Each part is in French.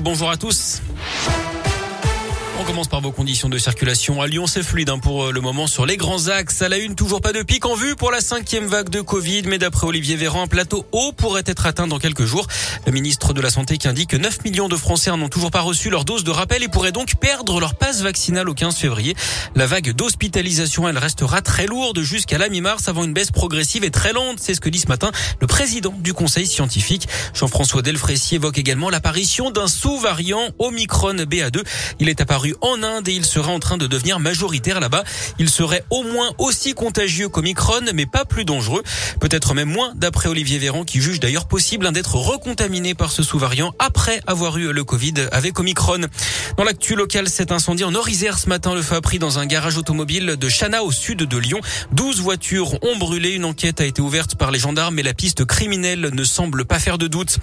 Bonjour à tous. On commence par vos conditions de circulation. À Lyon, c'est fluide hein, pour euh, le moment sur les grands axes. À la une, toujours pas de pic en vue pour la cinquième vague de Covid, mais d'après Olivier Véran, un plateau haut pourrait être atteint dans quelques jours. Le ministre de la Santé qui indique que 9 millions de Français n'ont toujours pas reçu leur dose de rappel et pourraient donc perdre leur passe vaccinale au 15 février. La vague d'hospitalisation, elle restera très lourde jusqu'à la mi-mars avant une baisse progressive et très lente. C'est ce que dit ce matin le président du conseil scientifique. Jean-François Delfrécy évoque également l'apparition d'un sous-variant Omicron BA2. Il est apparu en Inde et il serait en train de devenir majoritaire là-bas. Il serait au moins aussi contagieux qu'Omicron, mais pas plus dangereux. Peut-être même moins, d'après Olivier Véran, qui juge d'ailleurs possible d'être recontaminé par ce sous-variant après avoir eu le Covid avec Omicron. Dans l'actu local, cet incendie en Orisère ce matin, le feu a dans un garage automobile de Chana au sud de Lyon. 12 voitures ont brûlé. Une enquête a été ouverte par les gendarmes, mais la piste criminelle ne semble pas faire de doute.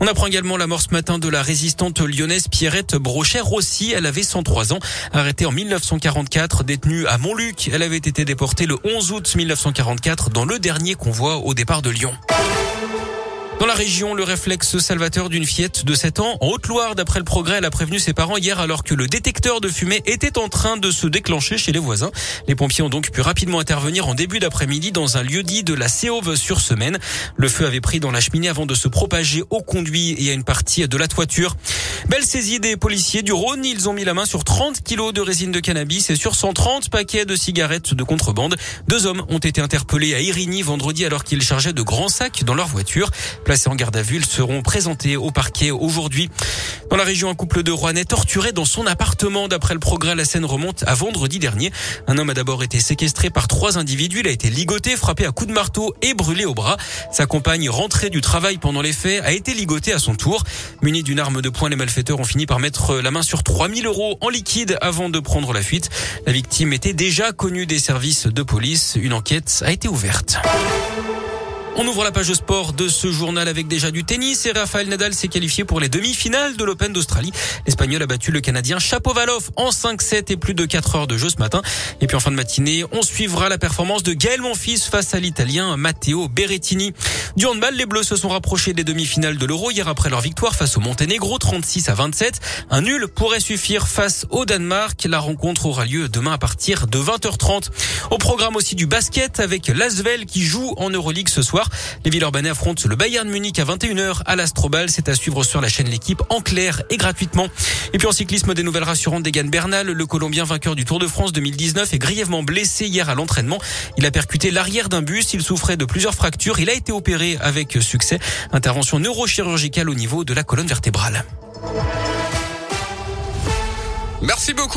On apprend également la mort ce matin de la résistante lyonnaise Pierrette Brochet-Rossi. Elle avait 103 ans. Arrêtée en 1944, détenue à Montluc, elle avait été déportée le 11 août 1944 dans le dernier convoi au départ de Lyon. Dans la région, le réflexe salvateur d'une fillette de 7 ans en Haute-Loire, d'après le progrès, elle a prévenu ses parents hier alors que le détecteur de fumée était en train de se déclencher chez les voisins. Les pompiers ont donc pu rapidement intervenir en début d'après-midi dans un lieu dit de la Séauve sur semaine. Le feu avait pris dans la cheminée avant de se propager au conduit et à une partie de la toiture. Belle saisie des policiers du Rhône. Ils ont mis la main sur 30 kilos de résine de cannabis et sur 130 paquets de cigarettes de contrebande. Deux hommes ont été interpellés à Irigny vendredi alors qu'ils chargeaient de grands sacs dans leur voiture. Placés en garde à vue, seront présentés au parquet aujourd'hui. Dans la région, un couple de Rouennais torturé dans son appartement. D'après le progrès, la scène remonte à vendredi dernier. Un homme a d'abord été séquestré par trois individus. Il a été ligoté, frappé à coups de marteau et brûlé au bras. Sa compagne, rentrée du travail pendant les faits, a été ligotée à son tour. Munie d'une arme de poing, les malfaiteurs ont fini par mettre la main sur 3000 euros en liquide avant de prendre la fuite. La victime était déjà connue des services de police. Une enquête a été ouverte. On ouvre la page sport de ce journal avec déjà du tennis et Rafael Nadal s'est qualifié pour les demi-finales de l'Open d'Australie. L'Espagnol a battu le Canadien Chapovalov en 5-7 et plus de 4 heures de jeu ce matin. Et puis en fin de matinée, on suivra la performance de Gaël Monfils face à l'Italien Matteo Berrettini. Du handball, les Bleus se sont rapprochés des demi-finales de l'Euro hier après leur victoire face au Monténégro 36 à 27. Un nul pourrait suffire face au Danemark. La rencontre aura lieu demain à partir de 20h30. Au programme aussi du basket avec l'Asvel qui joue en Euroleague ce Les Villeurbanais affrontent le Bayern Munich à 21h à l'Astrobal. C'est à suivre sur la chaîne L'équipe en clair et gratuitement. Et puis en cyclisme, des nouvelles rassurantes d'Egan Bernal. Le Colombien vainqueur du Tour de France 2019 est grièvement blessé hier à l'entraînement. Il a percuté l'arrière d'un bus. Il souffrait de plusieurs fractures. Il a été opéré avec succès. Intervention neurochirurgicale au niveau de la colonne vertébrale. Merci beaucoup.